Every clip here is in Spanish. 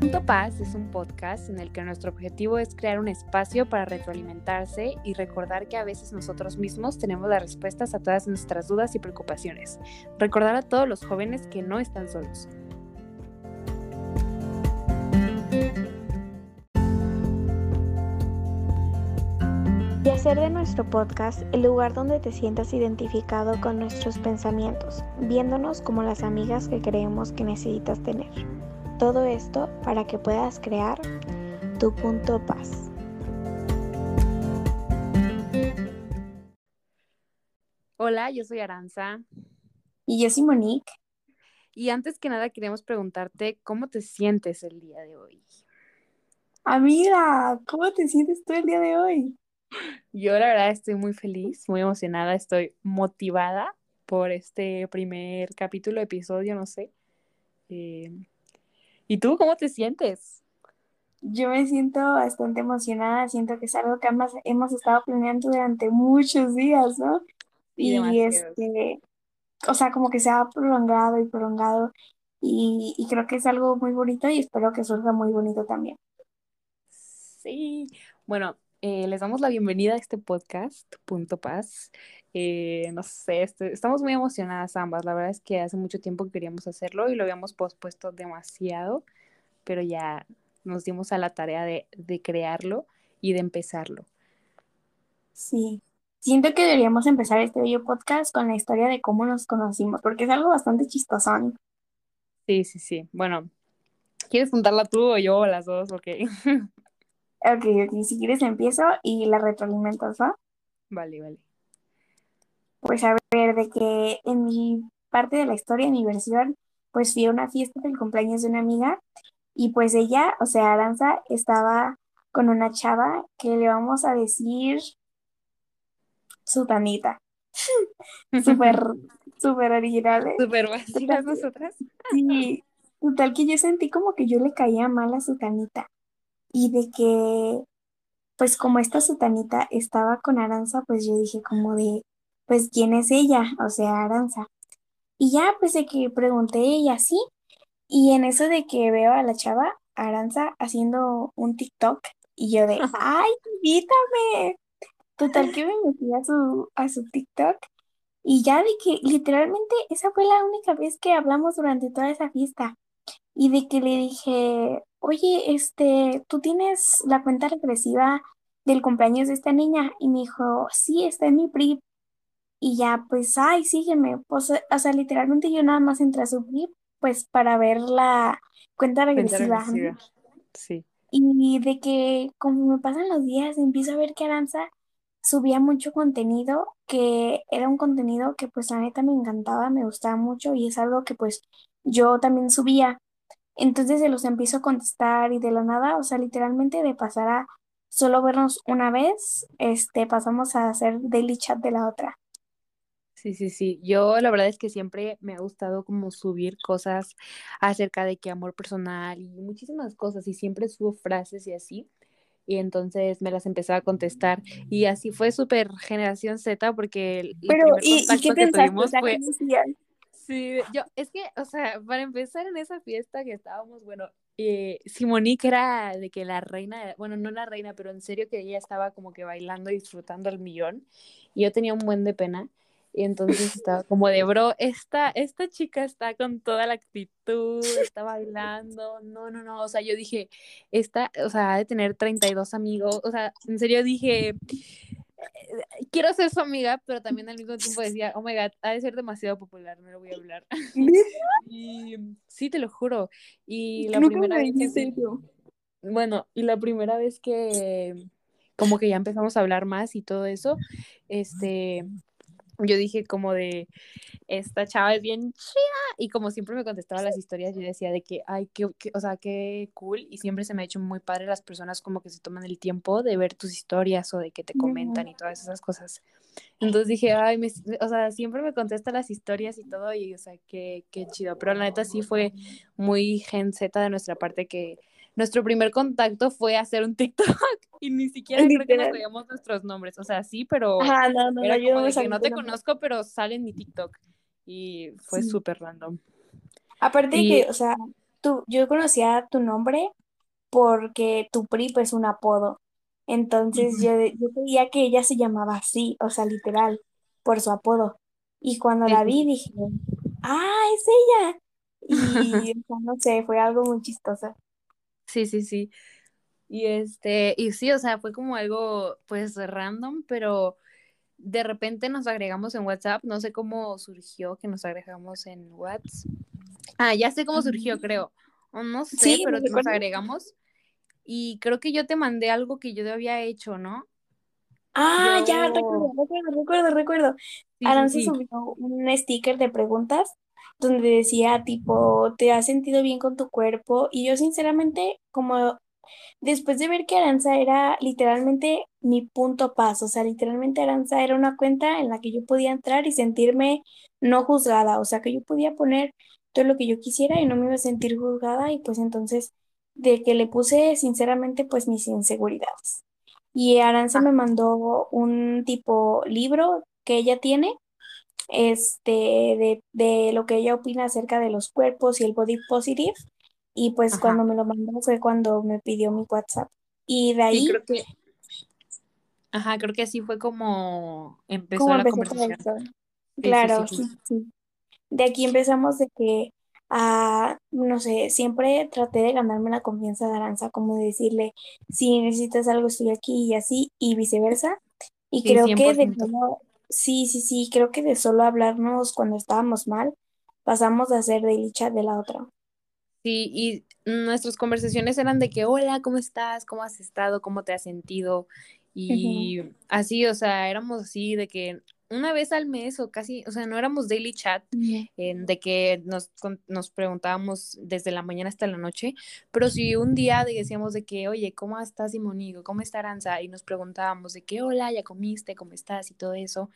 Punto Paz es un podcast en el que nuestro objetivo es crear un espacio para retroalimentarse y recordar que a veces nosotros mismos tenemos las respuestas a todas nuestras dudas y preocupaciones. Recordar a todos los jóvenes que no están solos. Y hacer de nuestro podcast el lugar donde te sientas identificado con nuestros pensamientos, viéndonos como las amigas que creemos que necesitas tener. Todo esto para que puedas crear tu punto paz. Hola, yo soy Aranza. Y yo soy Monique. Y antes que nada queremos preguntarte cómo te sientes el día de hoy. Amiga, ¿cómo te sientes tú el día de hoy? Yo la verdad estoy muy feliz, muy emocionada, estoy motivada por este primer capítulo, episodio, no sé. Eh, ¿Y tú cómo te sientes? Yo me siento bastante emocionada, siento que es algo que ambas hemos estado planeando durante muchos días, ¿no? Y este, o sea, como que se ha prolongado y prolongado y, y creo que es algo muy bonito y espero que surja muy bonito también. Sí, bueno, eh, les damos la bienvenida a este podcast, Punto Paz. Eh, no sé, este, estamos muy emocionadas ambas. La verdad es que hace mucho tiempo que queríamos hacerlo y lo habíamos pospuesto demasiado, pero ya nos dimos a la tarea de, de crearlo y de empezarlo. Sí, siento que deberíamos empezar este video podcast con la historia de cómo nos conocimos, porque es algo bastante chistosón. Sí, sí, sí. Bueno, ¿quieres contarla tú o yo o las dos? Ok. Ok, ok, si quieres empiezo y la retroalimentas, ¿va? Vale, vale. Pues a ver, de que en mi parte de la historia, en mi versión, pues fui a una fiesta del cumpleaños de una amiga y pues ella, o sea, Aranza, estaba con una chava que le vamos a decir Sutanita. Súper, súper originales. Súper vacías nosotras. Sí, total que yo sentí como que yo le caía mal a Sutanita y de que, pues como esta Sutanita estaba con Aranza, pues yo dije como de, pues ¿quién es ella? O sea, Aranza. Y ya, pues de que pregunté ella sí, y en eso de que veo a la chava, Aranza, haciendo un TikTok, y yo de, ¡ay, invítame! Total que me metí a su, a su TikTok, y ya de que literalmente esa fue la única vez que hablamos durante toda esa fiesta, y de que le dije, oye, este, ¿tú tienes la cuenta regresiva del cumpleaños de esta niña? Y me dijo, sí, está en mi PRIP. Y ya, pues, ay, sígueme. Pues, o sea, literalmente yo nada más entré a su PRIP, pues, para ver la cuenta Cuenta regresiva. regresiva. Sí. Y de que como me pasan los días, empiezo a ver que Aranza subía mucho contenido, que era un contenido que pues la neta me encantaba, me gustaba mucho y es algo que pues yo también subía. Entonces se los empiezo a contestar y de la nada, o sea, literalmente de pasar a solo vernos una vez, este, pasamos a hacer daily chat de la otra. Sí, sí, sí. Yo la verdad es que siempre me ha gustado como subir cosas acerca de que amor personal y muchísimas cosas y siempre subo frases y así. Y entonces me las empezaba a contestar y así fue súper generación Z porque el, Pero, primer ¿y, qué que pensaste? Sí, yo, es que, o sea, para empezar en esa fiesta que estábamos, bueno, eh, Simonique era de que la reina, bueno, no la reina, pero en serio que ella estaba como que bailando y disfrutando al millón y yo tenía un buen de pena. Y entonces estaba como de, bro, esta, esta chica está con toda la actitud, está bailando, no, no, no, o sea, yo dije, esta, o sea, ha de tener 32 amigos, o sea, en serio dije, quiero ser su amiga, pero también al mismo tiempo decía, oh my god, ha de ser demasiado popular, no le voy a hablar. Y sí, te lo juro. Y la Nunca primera me vez eso. bueno, y la primera vez que como que ya empezamos a hablar más y todo eso, este, yo dije como de, esta chava es bien chida, y como siempre me contestaba las historias, yo decía de que, ay, qué, qué- o sea, qué cool, y siempre se me ha hecho muy padre las personas como que se toman el tiempo de ver tus historias o de que te comentan y todas esas cosas. Entonces dije, ay, me- o sea, siempre me contesta las historias y todo, y o sea, qué, qué chido, pero la neta sí fue muy gen Z de nuestra parte que nuestro primer contacto fue hacer un TikTok y ni siquiera creo que nos sabíamos nuestros nombres, o sea, sí, pero Ajá, no, no, era no, yo como de que no te conozco, pero sale en mi TikTok y fue Sí. súper random. Aparte de Y que, o sea, tu, yo conocía tu nombre porque tu PRI es un apodo. Entonces yo, yo creía que ella se llamaba así, o sea, literal, por su apodo. Y cuando la vi dije, ah, es ella. Y no sé, fue algo muy chistoso. Sí, sí, sí. Y este, y sí, o sea, fue como algo pues random, pero de repente nos agregamos en WhatsApp, no sé cómo surgió que nos agregamos en WhatsApp. Ah, ya sé cómo surgió, creo. no sé, pero nos agregamos. Y creo que yo te mandé algo que yo había hecho, ¿no? Ah, ya, recuerdo, recuerdo, recuerdo, recuerdo. Sí, subió un sticker de preguntas donde decía tipo, ¿te has sentido bien con tu cuerpo? Y yo sinceramente, como después de ver que Aranza era literalmente mi punto paz, o sea, literalmente Aranza era una cuenta en la que yo podía entrar y sentirme no juzgada, o sea, que yo podía poner todo lo que yo quisiera y no me iba a sentir juzgada y pues entonces de que le puse sinceramente pues mis inseguridades. Y Aranza ah. me mandó un tipo libro que ella tiene, este, de, de, lo que ella opina acerca de los cuerpos y el body positive. Y pues cuando me lo mandó fue cuando me pidió mi WhatsApp. Y de ahí... creo que... Ajá, creo que así fue como empezó la conversación. claro, sí, sí, De aquí empezamos de que, ah, no sé, siempre traté de ganarme la confianza de Aranza, como decirle, si necesitas algo estoy aquí y así, y viceversa. Y creo que de solo, sí, sí, sí, creo que de solo hablarnos cuando estábamos mal, pasamos a ser de chat de la otra. Sí, y nuestras conversaciones eran de que, hola, ¿cómo estás? ¿Cómo has estado? ¿Cómo te has sentido? Y así, o sea, éramos así de que una vez al mes o casi, o sea, no éramos daily chat, de que nos, nos preguntábamos desde la mañana hasta la noche, pero si un día decíamos de que, oye, ¿cómo estás, Simonigo? ¿Cómo está Aranza? Y nos preguntábamos de que, hola, ¿ya comiste? ¿Cómo estás? Y todo eso.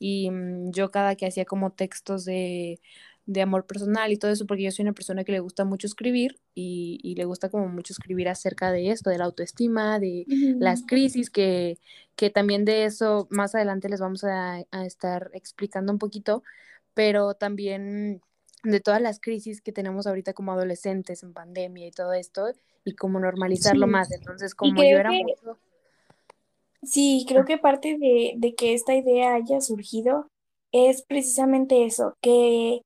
Y mm, yo cada que hacía como textos de de amor personal y todo eso, porque yo soy una persona que le gusta mucho escribir y, le gusta como mucho escribir acerca de esto, de la autoestima, de las crisis, que, que también de eso más adelante les vamos a, estar explicando un poquito, pero también de todas las crisis que tenemos ahorita como adolescentes en pandemia y todo esto, y como normalizarlo más. Entonces, como yo era mucho... Sí, creo que parte de, de que esta idea haya surgido es precisamente eso, que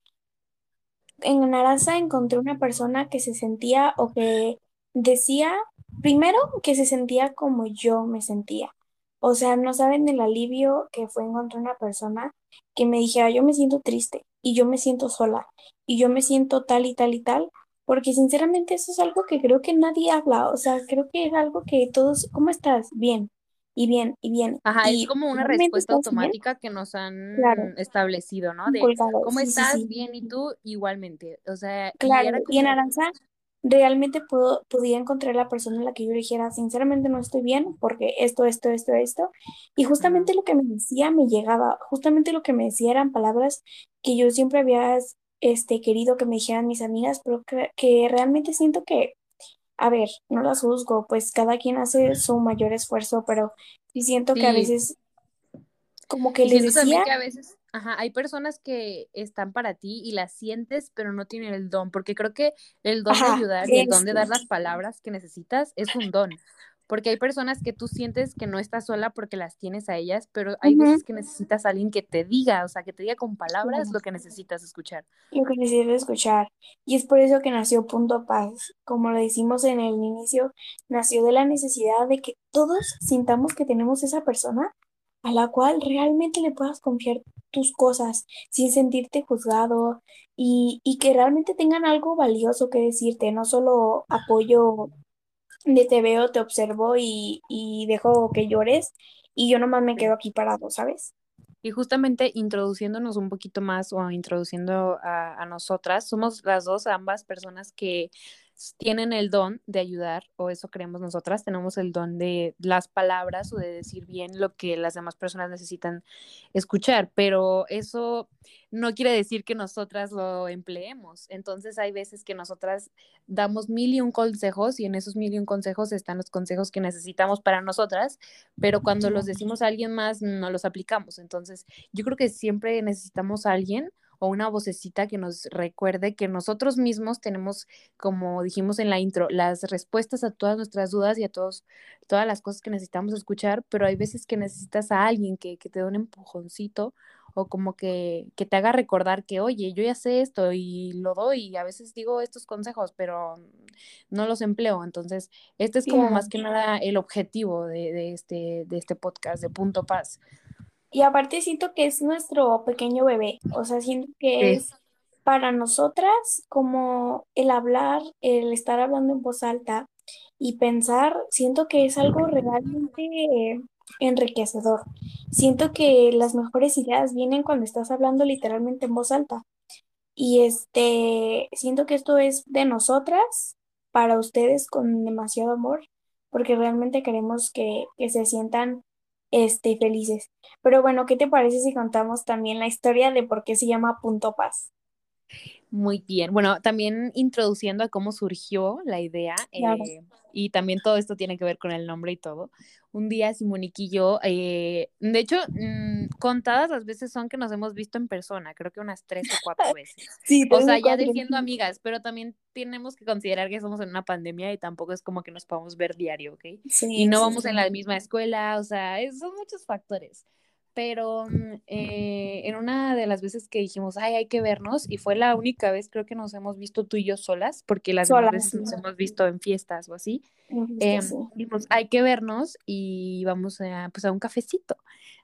en Narasa encontré una persona que se sentía o que decía, primero, que se sentía como yo me sentía. O sea, no saben el alivio que fue encontrar una persona que me dijera, yo me siento triste y yo me siento sola y yo me siento tal y tal y tal, porque sinceramente eso es algo que creo que nadie habla, o sea, creo que es algo que todos, ¿cómo estás? Bien, y bien, y bien. Ajá, es como una respuesta automática que nos han establecido, ¿no? De cómo estás, bien, y tú igualmente. O sea, claro, y, en Aranza realmente puedo, podía encontrar la persona en la que yo dijera, sinceramente no estoy bien porque esto, esto, esto, esto. Y justamente lo que me decía me llegaba, justamente lo que me decía eran palabras que yo siempre había este, querido que me dijeran mis amigas, pero que, que realmente siento que a ver, no las juzgo, pues cada quien hace su mayor esfuerzo, pero sí siento que a veces como que les decía que a veces Ajá, hay personas que están para ti y las sientes, pero no tienen el don, porque creo que el don de ayudar y el don de dar las palabras que necesitas es un don. Porque hay personas que tú sientes que no estás sola porque las tienes a ellas, pero hay veces que necesitas a alguien que te diga, o sea, que te diga con palabras lo que necesitas escuchar. Lo que necesitas escuchar. Y es por eso que nació Punto Paz. Como lo decimos en el inicio, nació de la necesidad de que todos sintamos que tenemos esa persona a la cual realmente le puedas confiar tus cosas sin sentirte juzgado y, y que realmente tengan algo valioso que decirte, no solo apoyo de te veo, te observo y, y dejo que llores y yo nomás me quedo aquí parado, ¿sabes? Y justamente introduciéndonos un poquito más o introduciendo a, a nosotras, somos las dos, ambas personas que tienen el don de ayudar, o eso creemos nosotras, tenemos el don de las palabras o de decir bien lo que las demás personas necesitan escuchar, pero eso no quiere decir que nosotras lo empleemos. Entonces hay veces que nosotras damos mil y un consejos y en esos mil y un consejos están los consejos que necesitamos para nosotras, pero cuando los decimos a alguien más no los aplicamos. Entonces yo creo que siempre necesitamos a alguien o una vocecita que nos recuerde que nosotros mismos tenemos, como dijimos en la intro, las respuestas a todas nuestras dudas y a todos, todas las cosas que necesitamos escuchar, pero hay veces que necesitas a alguien que, que te dé un empujoncito o como que, que, te haga recordar que, oye, yo ya sé esto y lo doy y a veces digo estos consejos, pero no los empleo. Entonces, este es como más que nada el objetivo de, de, este, de este podcast, de Punto Paz. Y aparte siento que es nuestro pequeño bebé, o sea, siento que es para nosotras como el hablar, el estar hablando en voz alta y pensar, siento que es algo realmente enriquecedor. Siento que las mejores ideas vienen cuando estás hablando literalmente en voz alta. Y este, siento que esto es de nosotras para ustedes con demasiado amor, porque realmente queremos que, que se sientan este, felices. Pero bueno, ¿qué te parece si contamos también la historia de por qué se llama Punto Paz? Muy bien. Bueno, también introduciendo a cómo surgió la idea eh, y también todo esto tiene que ver con el nombre y todo. Un día Simonique y yo, eh, de hecho, mmm, contadas las veces son que nos hemos visto en persona, creo que unas tres o cuatro veces. Sí, o sea, ya siendo amigas, pero también tenemos que considerar que estamos en una pandemia y tampoco es como que nos podamos ver diario, ¿ok? Sí, y no sí, vamos sí. en la misma escuela, o sea, es, son muchos factores pero eh, en una de las veces que dijimos, ay, hay que vernos, y fue la única vez creo que nos hemos visto tú y yo solas, porque las Solas, demás veces nos hemos visto en fiestas o así, eh, sí. dijimos, hay que vernos y vamos a, pues, a un cafecito,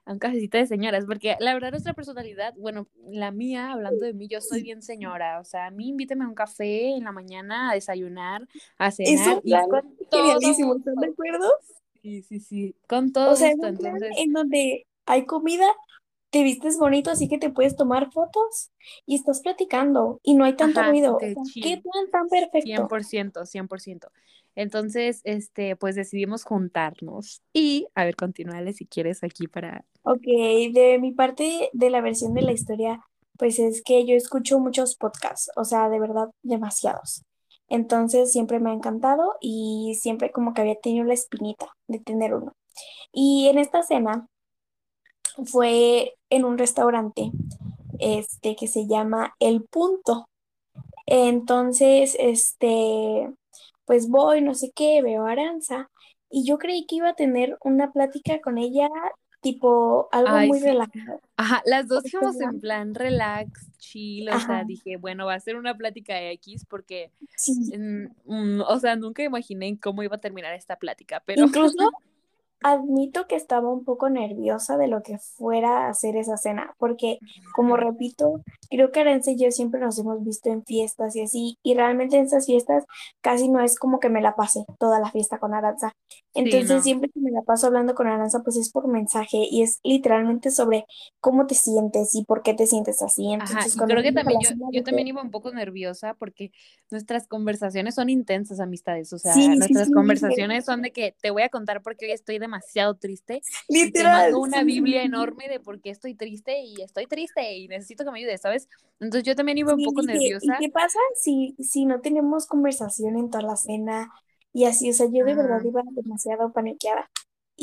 a un cafecito de señoras, porque la verdad nuestra personalidad, bueno, la mía, hablando de mí, yo soy bien señora, o sea, a mí invíteme a un café en la mañana a desayunar, a cenar, y con todo ¿están de acuerdo? Sí, sí, sí, con todo O sea, es gusto, un plan entonces... en donde hay comida, te vistes bonito, así que te puedes tomar fotos y estás platicando y no hay tanto Ajá, ruido. qué plan tan perfecto. 100%, 100%. Entonces, este, pues decidimos juntarnos. Y, a ver, continúale si quieres aquí para... Ok, de mi parte de la versión de la historia, pues es que yo escucho muchos podcasts, o sea, de verdad, demasiados. Entonces siempre me ha encantado y siempre como que había tenido la espinita de tener uno. Y en esta cena fue en un restaurante este que se llama El Punto. Entonces, este, pues voy, no sé qué, veo a Aranza y yo creí que iba a tener una plática con ella, tipo algo Ay, muy sí. relajado. Ajá, las dos sea, en plan relax, chill, o sea, dije, bueno, va a ser una plática de X porque, sí. mm, mm, o sea, nunca imaginé cómo iba a terminar esta plática, pero Incluso admito que estaba un poco nerviosa de lo que fuera a hacer esa cena, porque como repito, creo que Aranza y yo siempre nos hemos visto en fiestas y así, y realmente en esas fiestas casi no es como que me la pase toda la fiesta con Aranza. sí, Entonces no. siempre que me la paso hablando con Aranza, pues es por mensaje y es literalmente sobre cómo te sientes y por qué te sientes así. Ajá, Entonces cuando creo que también yo, yo también iba un poco nerviosa porque nuestras conversaciones son intensas, amistades, o sea, sí, sí, nuestras sí, conversaciones son de que te voy a contar porque hoy estoy demasiado triste y te literal, una Biblia enorme de por qué estoy triste y estoy triste y necesito que me ayudes, ¿sabes? Entonces yo también iba un Sí, poco dije, ¿y nerviosa. qué pasa si, si no tenemos conversación en toda la cena? Y así, o sea, yo de verdad Ajá. iba demasiado paniqueada.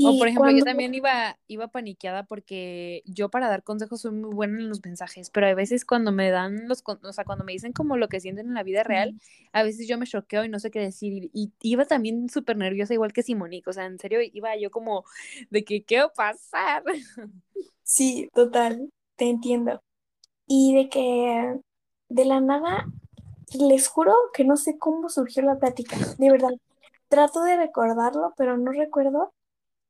O por ejemplo, yo también iba, iba paniqueada porque yo para dar consejos soy muy buena en los mensajes, pero a veces cuando me dan los, o sea, cuando me dicen como lo que sienten en la vida real, a veces yo me choqueo y no sé qué decir. Y, y iba también súper nerviosa, igual que Simonique, o sea, en serio iba yo como de que, ¿qué va a pasar? sí, total, te entiendo. Y de que de la nada, les juro que no sé cómo surgió la plática, de verdad. Trato de recordarlo, pero no recuerdo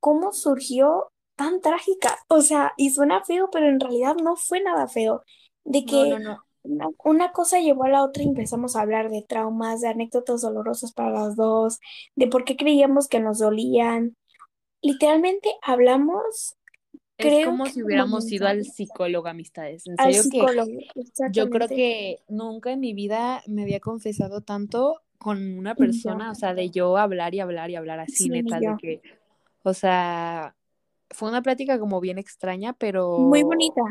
cómo surgió tan trágica. O sea, y suena feo, pero en realidad no fue nada feo. De No, no, que no. una, una cosa llevó a la otra y empezamos a hablar de traumas, de anécdotas dolorosas para las dos, de por qué creíamos que nos dolían. Literalmente hablamos, Es creo como que si hubiéramos ido al psicólogo, amistades. En al serio que yo creo que nunca en mi vida me había confesado tanto con una persona, o sea, de yo hablar y hablar y hablar así, sí, neta, de que, o sea, fue una plática como bien extraña, Muy pero bonita.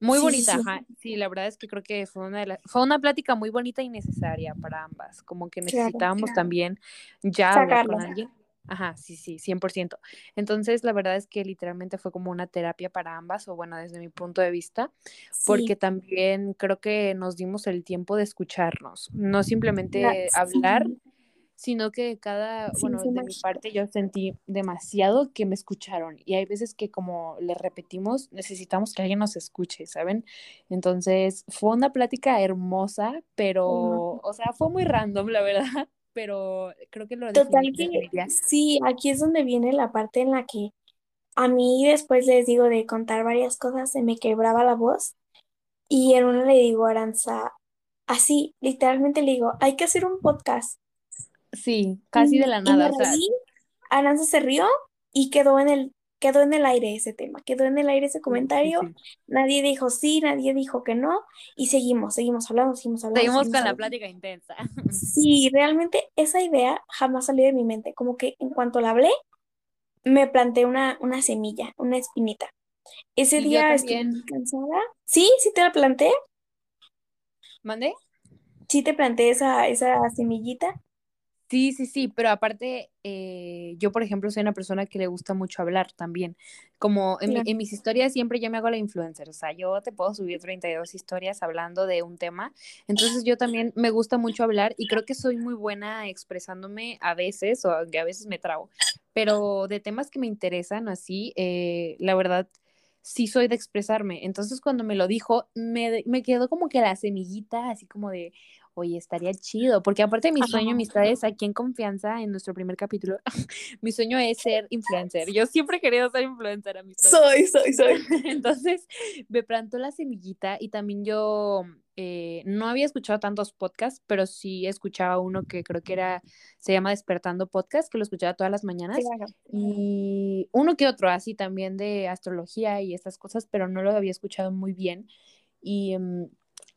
muy Sí, sí, bonita, sí, ajá. Sí, la verdad es que creo que fue una de las, fue una plática muy bonita y necesaria para ambas, como que claro. necesitábamos también ya hablar con alguien. Ajá, sí, sí, 100%. Entonces, la verdad es que literalmente fue como una terapia para ambas, o bueno, desde mi punto de vista, porque también creo que nos dimos el tiempo de escucharnos, no la- simplemente hablar, sí, sino que cada, sí, bueno, de mi parte yo sentí demasiado que me escucharon y hay veces que como le repetimos, necesitamos que alguien nos escuche, ¿saben? Entonces, fue una plática hermosa, pero, o sea, fue muy random, la verdad, pero creo que lo Total que sí, aquí es donde viene la parte en la que a mí después les digo de contar varias cosas, se me quebraba la voz y en una le digo a Aranza, así, literalmente le digo, hay que hacer un podcast. Sí, casi de Y, la y me nada, sea, reí, Aranza se rió y quedó en el, quedó en el aire ese tema, quedó en el aire ese sí, comentario, sí. nadie dijo sí, nadie dijo que no y seguimos, seguimos hablando, seguimos hablando, Seguimos seguimos con la plática intensa. Sí, realmente esa idea jamás salió de mi mente, como que en cuanto la hablé, me planté una, una semilla, una espinita. Ese Y día estuve cansada. Sí, sí te la planté, ¿mandé? sí te planté esa, esa semillita. Sí, sí, sí, pero aparte, eh, yo, por ejemplo, soy una persona que le gusta mucho hablar también. Como en, mi- en mis historias siempre yo me hago la influencer, o sea, yo te puedo subir 32 historias hablando de un tema. Entonces yo también me gusta mucho hablar y creo que soy muy buena expresándome a veces, o aunque a veces me trago, pero de temas que me interesan así, eh, la verdad, sí soy de expresarme. Entonces cuando me lo dijo, me, me quedó como que la semillita, así como de Oye, estaría chido, porque aparte de mi sueño, Ajá. amistades, aquí en Confianza, en nuestro primer capítulo, mi sueño es ser influencer. Yo siempre he querido ser influencer, amistades. Soy, soy, soy. Entonces, me plantó la semillita y también yo eh, no había escuchado tantos podcasts, pero sí escuchaba uno que creo que era, se llama Despertando Podcast, que lo escuchaba todas las mañanas. Claro. Y uno que otro, así también de astrología y estas cosas, pero no lo había escuchado muy bien. Y um,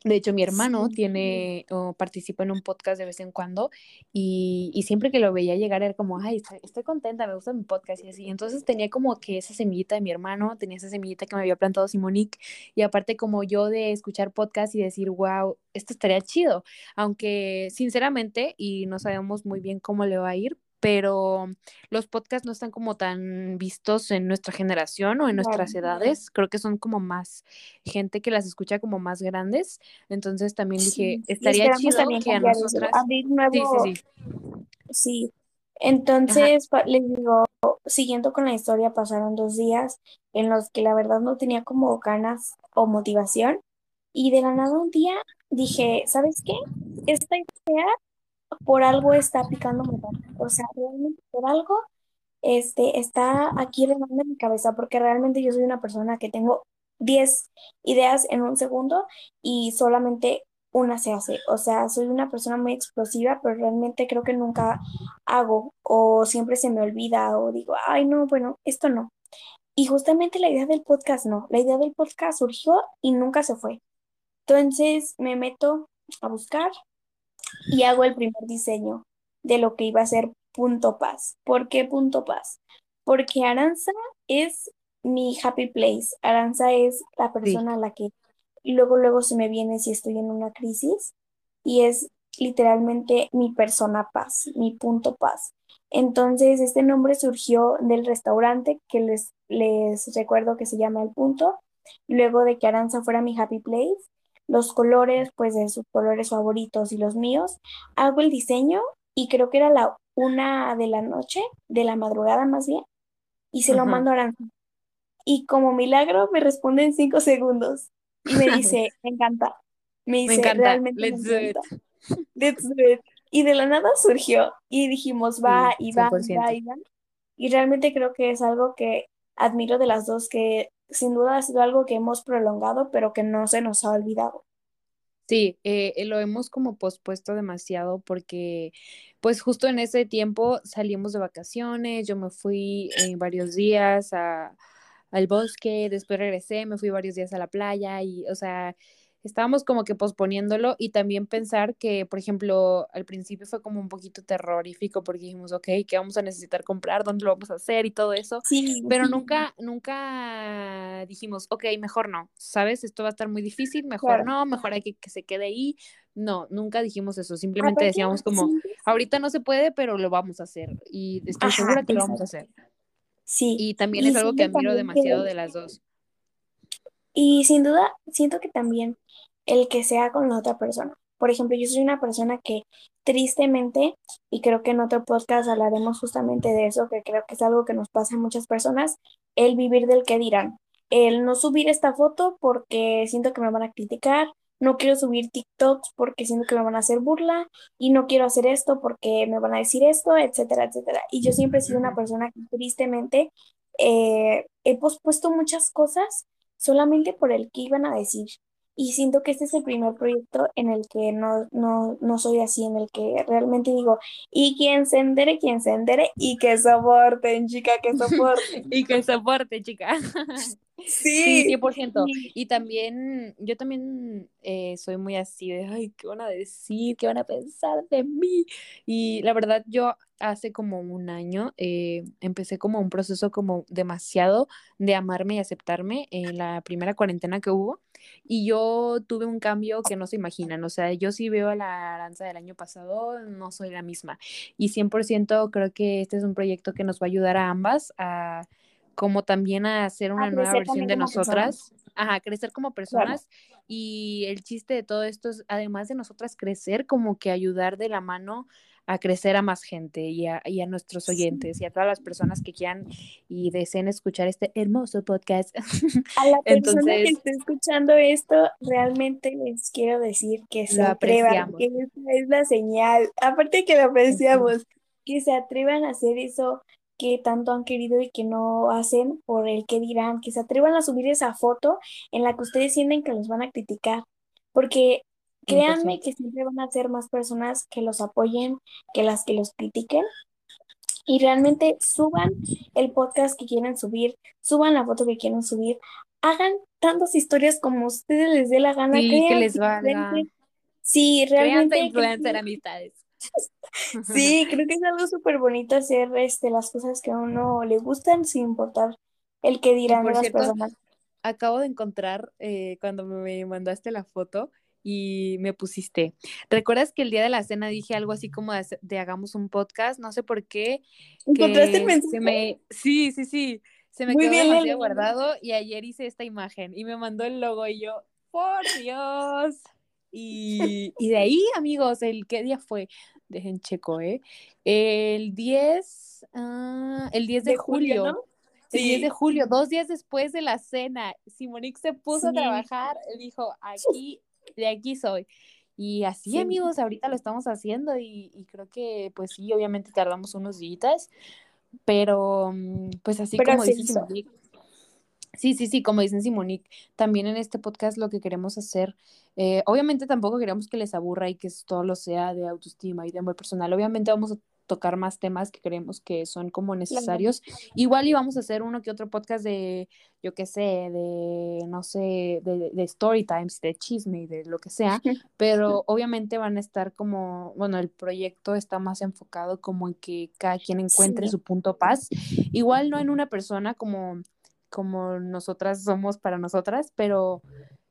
de hecho, mi hermano Sí, tiene o participa en un podcast de vez en cuando y, y siempre que lo veía llegar era como, ay, estoy, estoy, contenta, me gusta mi podcast y así. Entonces tenía como que esa semillita de mi hermano, tenía esa semillita que me había plantado Simonique y aparte como yo de escuchar podcast y decir, wow, esto estaría chido. Aunque sinceramente, y no sabemos muy bien cómo le va a ir, pero los podcasts no están como tan vistos en nuestra generación o en nuestras edades. Creo que son como más gente que las escucha como más grandes. Entonces también dije, Sí. Estaría chido que a nosotras. abrir Sí, sí, nuevo, sí. sí. Ajá. Entonces, les digo, siguiendo con la historia, pasaron dos días en los que la verdad no tenía como ganas o motivación. Y de la nada un día dije, ¿sabes qué? Esta idea por algo está picando mi. O sea, realmente por algo este, está aquí remando en mi cabeza, porque realmente yo soy una persona que tengo 10 ideas en un segundo y solamente una se hace. O sea, soy una persona muy explosiva, pero realmente creo que nunca hago o siempre se me olvida o digo, ay, no, bueno, esto no. Y justamente la idea del podcast no, la idea del podcast surgió y nunca se fue. Entonces me meto a buscar y hago el primer diseño de lo que iba a ser Punto Paz. ¿Por qué Punto Paz? Porque Aranza es mi happy place. Aranza es la Sí, persona a la que luego, luego se me viene si estoy en una crisis y es literalmente mi persona paz, mi punto paz. Entonces, este nombre surgió del restaurante que les, les recuerdo que se llama El Punto, luego de que Aranza fuera mi happy place los colores, pues de sus colores favoritos y los míos. Hago el diseño y creo que era la una de la noche, de la madrugada más bien, y se lo mando a Aranza. Y como milagro me responde en cinco segundos y me dice, me encanta. Me Me dice, encanta. realmente me Let's do it. encanta. Let's do it. Y de la nada surgió y dijimos, va y va y 100%. va y va. Y realmente creo que es algo que admiro de las dos, que sin duda ha sido algo que hemos prolongado, pero que no se nos ha olvidado. Sí, eh, eh, lo hemos como pospuesto demasiado porque pues justo en ese tiempo salimos de vacaciones, yo me fui eh, varios días a, al bosque, después regresé, me fui varios días a la playa y, o sea, estábamos como que posponiéndolo y también pensar que, por ejemplo, al principio fue como un poquito terrorífico porque dijimos, ok, ¿qué vamos a necesitar comprar? ¿Dónde lo vamos a hacer? Y todo eso. Sí, Pero nunca, nunca dijimos, ok, mejor no, ¿sabes? Esto va a estar muy difícil, mejor claro. no, mejor hay que que se quede ahí. No, nunca dijimos eso, simplemente Aparte, decíamos como, ahorita no se puede, pero lo vamos a hacer y estoy segura que lo vamos a hacer. Sí. Y también es algo que admiro demasiado de las dos. Y sin duda, siento que también el que sea con la otra persona. Por ejemplo, yo soy una persona que tristemente, y creo que en otro podcast hablaremos justamente de eso, que creo que es algo que nos pasa a muchas personas, el vivir del que dirán. El no subir esta foto porque siento que me van a criticar, no quiero subir TikToks porque siento que me van a hacer burla y no quiero hacer esto porque me van a decir esto, etcétera, etcétera. Y yo siempre he sido una persona que tristemente eh, he pospuesto muchas cosas solamente por el que iban a decir. Y siento que este es el primer proyecto en el que no, no, no soy así, en el que realmente digo, y quien se endere, quien se endere, y que soporten, chica, que soporten. y que soporten, chica. Sí, sí 100%. Y también, yo también eh, soy muy así de, ay, ¿qué van a decir? ¿Qué van a pensar de mí? Y la verdad, yo hace como un año eh, empecé como un proceso como demasiado de amarme y aceptarme en la primera cuarentena que hubo. Y yo tuve un cambio que no se imaginan. O sea, yo sí veo a la Aranza del año pasado, no soy la misma. Y 100% creo que este es un proyecto que nos va a ayudar a ambas a como también a hacer una nueva versión de nosotras, ajá, crecer como personas. Y el chiste de todo esto es, además de nosotras crecer, como que ayudar de la mano a crecer a más gente y a, y a nuestros oyentes y a todas las personas que quieran y deseen escuchar este hermoso podcast. A la persona que esté escuchando esto, realmente les quiero decir que se atrevan, que esa es la señal. Aparte que lo apreciamos, que se atrevan a hacer eso que tanto han querido y que no hacen por el que dirán, que se atrevan a subir esa foto en la que ustedes sienten que los van a criticar, porque créanme que siempre van a ser más personas que los apoyen que las que los critiquen. Y realmente suban el podcast que quieren subir, suban la foto que quieren subir, hagan tantas historias como ustedes les dé la gana. Sí, que les valga. Sí, realmente. influencer amistades. Sí, creo que es algo súper bonito hacer este, las cosas que a uno le gustan sin importar el que dirán las personas. Acabo de encontrar eh, cuando me mandaste la foto y me pusiste. ¿Recuerdas que el día de la cena dije algo así como de, hagamos un podcast? No sé por qué. ¿Encontraste el mensaje? Sí, sí, sí. Se me quedó demasiado guardado y ayer hice esta imagen y me mandó el logo y yo, por Dios. Y, y de ahí, amigos, el qué día fue dejen checo, ¿eh? El 10, ah, el 10 de, julio. El 10 de julio, dos días después de la cena, Simonique se puso a trabajar, dijo, aquí, de aquí soy. Y así, amigos, ahorita lo estamos haciendo y, creo que, pues sí, obviamente tardamos unos días, pero mm, pues así como dice Simonique, Sí, sí, sí, como dicen Simonique, también en este podcast lo que queremos hacer, eh, obviamente tampoco queremos que les aburra y que todo lo sea de autoestima y de amor personal, obviamente vamos a tocar más temas que creemos que son como necesarios. Igual y vamos a hacer uno que otro podcast de, yo qué sé, de, no sé, de, de story times, de chisme y de lo que sea, pero obviamente van a estar como, bueno, el proyecto está más enfocado como en que cada quien encuentre su punto paz. Igual no en una persona como como nosotras somos para nosotras, pero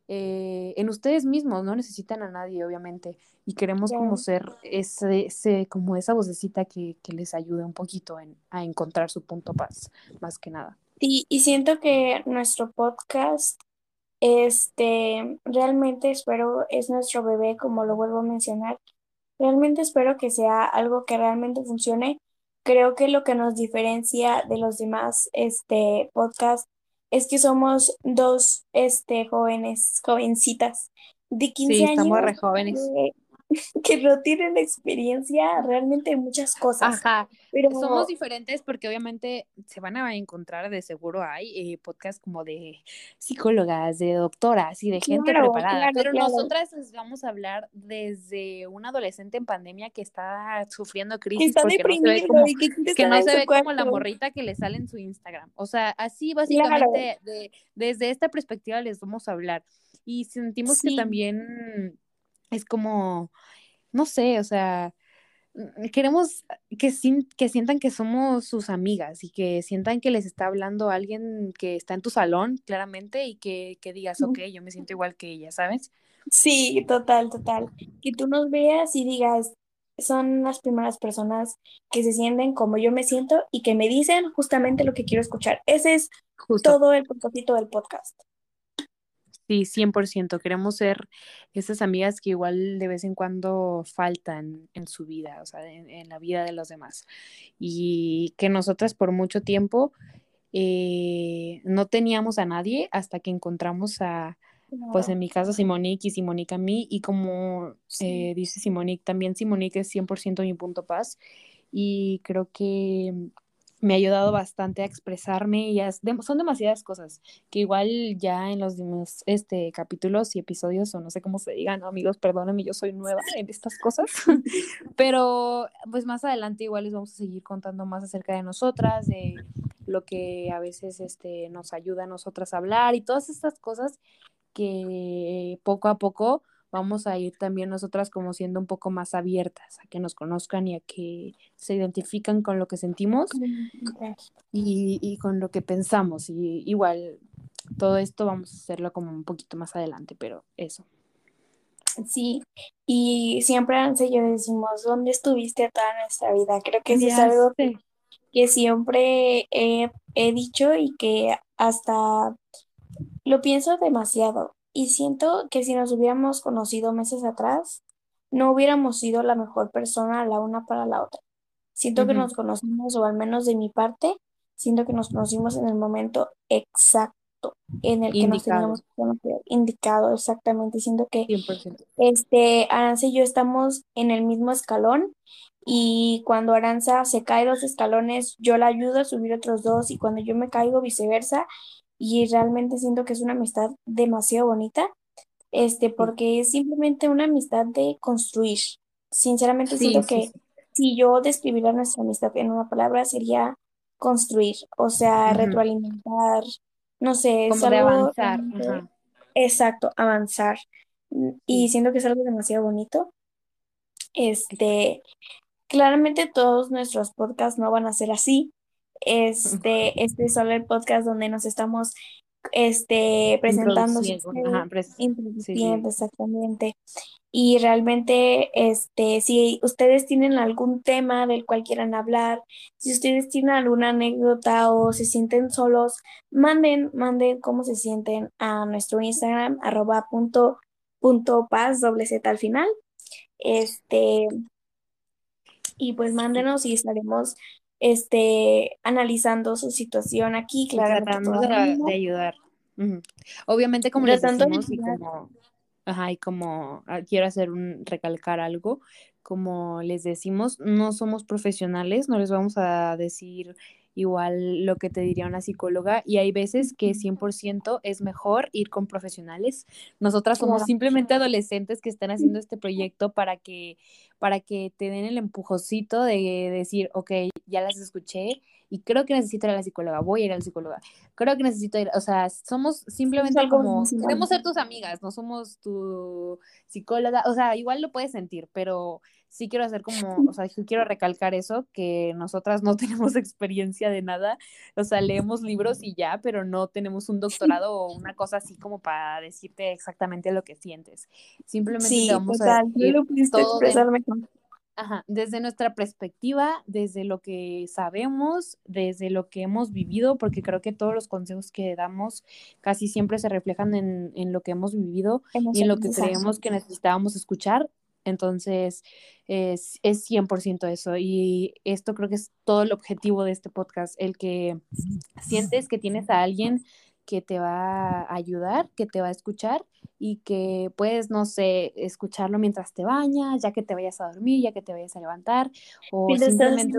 eh, en ustedes mismos, no necesitan a nadie, obviamente, y queremos como ser ese, ese, como esa vocecita que, que les ayude un poquito en, a encontrar su punto paz, más que nada. Y, y siento que nuestro podcast, este, realmente espero, es nuestro bebé, como lo vuelvo a mencionar, realmente espero que sea algo que realmente funcione. Creo que lo que nos diferencia de los demás este, podcasts es que somos dos este, jóvenes, jovencitas de 15 sí, estamos re jóvenes. Que, no tienen experiencia realmente en muchas cosas. Ajá, pero somos diferentes porque obviamente se van a encontrar, de seguro hay eh, podcasts como de psicólogas, de doctoras y de gente preparada, pero nosotras les vamos a hablar desde un adolescente en pandemia que está sufriendo crisis está porque no se ve como, que, no se ve como la morrita que le sale en su Instagram. O sea, así básicamente de, desde esta perspectiva les vamos a hablar. Y sentimos que también es como, no sé, o sea, mm, queremos que, que sientan que somos sus amigas y que sientan que les está hablando alguien que está en tu salón, claramente, y que, que digas, ok, yo me siento igual que ella, ¿sabes? Sí, total, total. Que tú nos veas y digas, son las primeras personas que se sienten como yo me siento y que me dicen justamente lo que quiero escuchar. Ese es todo el propósito del podcast. Sí, 100%. Queremos ser esas amigas que igual de vez en cuando faltan en su vida, o sea, en, la vida de los demás. Y que nosotras por mucho tiempo eh, no teníamos a nadie hasta que encontramos a, pues en mi caso Simonique y Simonique a mí, y como eh, dice Simonique, también Simonique es 100% mi punto paz, y creo que me ha ayudado bastante a expresarme y son demasiadas cosas que igual ya en los demás este, capítulos y episodios o no sé cómo se digan, amigos, perdónenme, yo soy nueva en estas cosas, pero pues más adelante igual les vamos a seguir contando más acerca de nosotras, de lo que a veces este, nos ayuda a nosotras a hablar y todas estas cosas que poco a poco vamos a ir también nosotras como siendo un poco más abiertas a que nos conozcan y a que se identifican con lo que sentimos y, con lo que pensamos. Y igual todo esto vamos a hacerlo como un poquito más adelante, pero eso. Sí, y siempre antes yo decimos, ¿dónde estuviste toda nuestra vida? Creo que sí es algo que, siempre he, he dicho y que hasta lo pienso demasiado y siento que si nos hubiéramos conocido meses atrás, no hubiéramos sido la mejor persona la una para la otra. Siento que nos conocimos, o al menos de mi parte, siento que nos conocimos en el momento exacto en el que nos teníamos indicado exactamente. Siento que este Aranza y yo estamos en el mismo escalón y cuando Aranza se cae dos escalones, yo la ayudo a subir otros dos y cuando yo me caigo viceversa y realmente siento que es una amistad demasiado bonita, este, porque es simplemente una amistad de construir. Sinceramente siento que si yo describiera nuestra amistad en una palabra sería construir, o sea, retroalimentar, no sé, es algo avanzar. Exacto, avanzar. Y siento que es algo demasiado bonito. Este, claramente todos nuestros podcasts no van a ser así, este, este es solo el podcast donde nos estamos este, presentando, introduciendo, exactamente. Y realmente, este, si ustedes tienen algún tema del cual quieran hablar, si ustedes tienen alguna anécdota o se sienten solos, manden, manden cómo se sienten a nuestro Instagram, arroba punto, punto paz, doble Z al final. Este, y pues mándenos y estaremos este, analizando su situación aquí, claro. Tratando de, ayudar. Obviamente, como les decimos, y como, ajá, y como ah, quiero hacer un, recalcar algo, como les decimos, no somos profesionales, no les vamos a decir igual lo que te diría una psicóloga y hay veces que 100% es mejor ir con profesionales. Nosotras somos simplemente adolescentes que están haciendo este proyecto para que para que te den el empujocito de decir, ok, ya las escuché y creo que necesito ir a la psicóloga, voy a ir a la psicóloga, creo que necesito ir, o sea, somos simplemente como, queremos ser tus amigas, no somos tu psicóloga, o sea, igual lo puedes sentir, pero sí quiero hacer como, o sea, quiero recalcar eso, que nosotras no tenemos experiencia de nada, o sea, leemos libros y ya, pero no tenemos un doctorado o una cosa así como para decirte exactamente lo que sientes. Simplemente te vamos a decir todo Ajá, desde nuestra perspectiva, desde lo que sabemos, desde lo que hemos vivido, porque creo que todos los consejos que damos casi siempre se reflejan en, en lo que hemos vivido y en lo que creemos que necesitábamos escuchar entonces, es, es 100% eso. Y esto creo que es todo el objetivo de este podcast, el que sientes que tienes a alguien que te va a ayudar, que te va a escuchar y que puedes, no sé, escucharlo mientras te bañas, ya que te vayas a dormir, ya que te vayas a levantar, o simplemente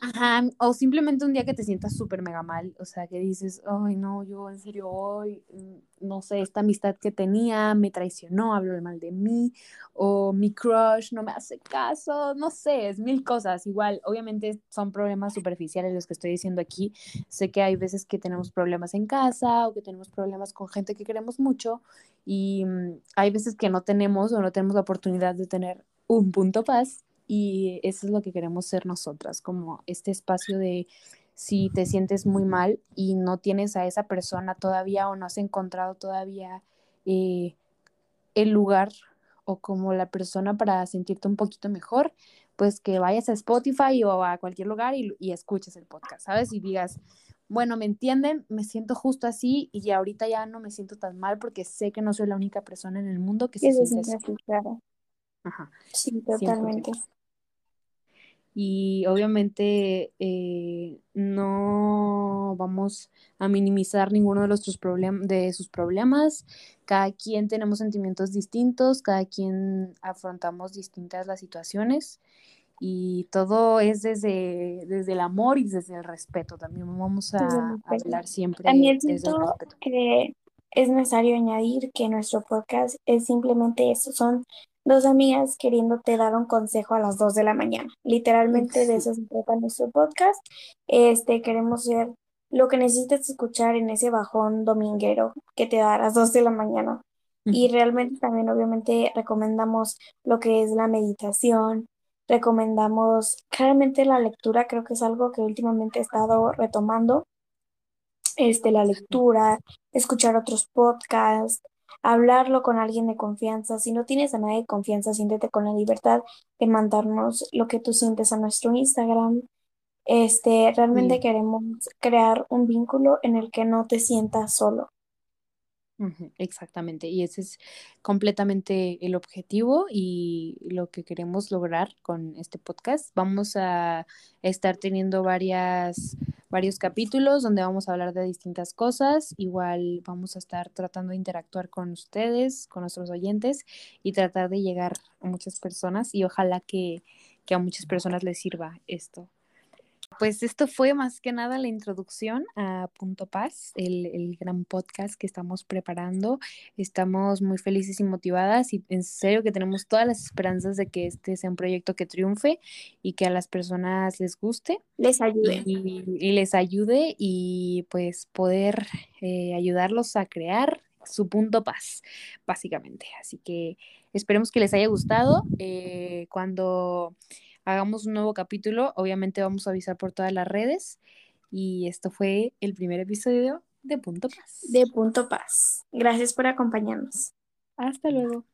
Ajá, o simplemente un día que te sientas súper mega mal, o sea, que dices, ay, no, yo en serio hoy, mm, no sé, esta amistad que tenía me traicionó, habló mal de mí, o mi crush no me hace caso, no sé, es mil cosas. Igual, obviamente son problemas superficiales los que estoy diciendo aquí. Sé que hay veces que tenemos problemas en casa o que tenemos problemas con gente que queremos mucho y mm, hay veces que no tenemos o no tenemos la oportunidad de tener un punto paz y eso es lo que queremos ser nosotras, como este espacio de si te sientes muy mal y no tienes a esa persona todavía o no has encontrado todavía eh, el lugar o como la persona para sentirte un poquito mejor, pues que vayas a Spotify o a cualquier lugar y, y escuches el podcast, ¿sabes? Y digas, bueno, ¿me entienden? Me siento justo así y ahorita ya no me siento tan mal porque sé que no soy la única persona en el mundo que se siente así. Claro. Ajá. Sí, totalmente. Y obviamente eh, no vamos a minimizar ninguno de, nuestros de sus problemas. Cada quien tenemos sentimientos distintos, cada quien afrontamos distintas las situaciones y todo es desde, desde el amor y desde el respeto. También vamos a, hablar siempre También desde el respeto. que es necesario añadir que nuestro podcast es simplemente eso, son dos amigas queriéndote dar un consejo a las dos de la mañana. Literalmente de eso se trata nuestro podcast. Este, queremos ser lo que necesites escuchar en ese bajón dominguero que te da a las dos de la mañana. Y realmente también obviamente recomendamos lo que es la meditación, recomendamos claramente la lectura, creo que es algo que últimamente he estado retomando, este, la lectura, escuchar otros podcasts, hablarlo con alguien de confianza. Si no tienes a nadie de confianza, siéntete con la libertad de mandarnos lo que tú sientes a nuestro Instagram. Este, realmente queremos crear un vínculo en el que no te sientas solo. Exactamente, y ese es completamente el objetivo y lo que queremos lograr con este podcast. Vamos a estar teniendo varias, varios capítulos donde vamos a hablar de distintas cosas. Igual vamos a estar tratando de interactuar con ustedes, con nuestros oyentes y tratar de llegar a muchas personas y ojalá que, que a muchas personas les sirva esto. Pues esto fue más que nada la introducción a Punto Paz, el, gran podcast que estamos preparando. Estamos muy felices y motivadas y en serio que tenemos todas las esperanzas de que este sea un proyecto que triunfe y que a las personas les guste. Les ayude. Y, les ayude y pues poder eh, ayudarlos a crear su punto paz, básicamente. Así que esperemos que les haya gustado. Eh, cuando hagamos un nuevo capítulo, obviamente vamos a avisar por todas las redes. Y esto fue el primer episodio de Punto Paz. De Punto Paz. Gracias por acompañarnos. Hasta luego.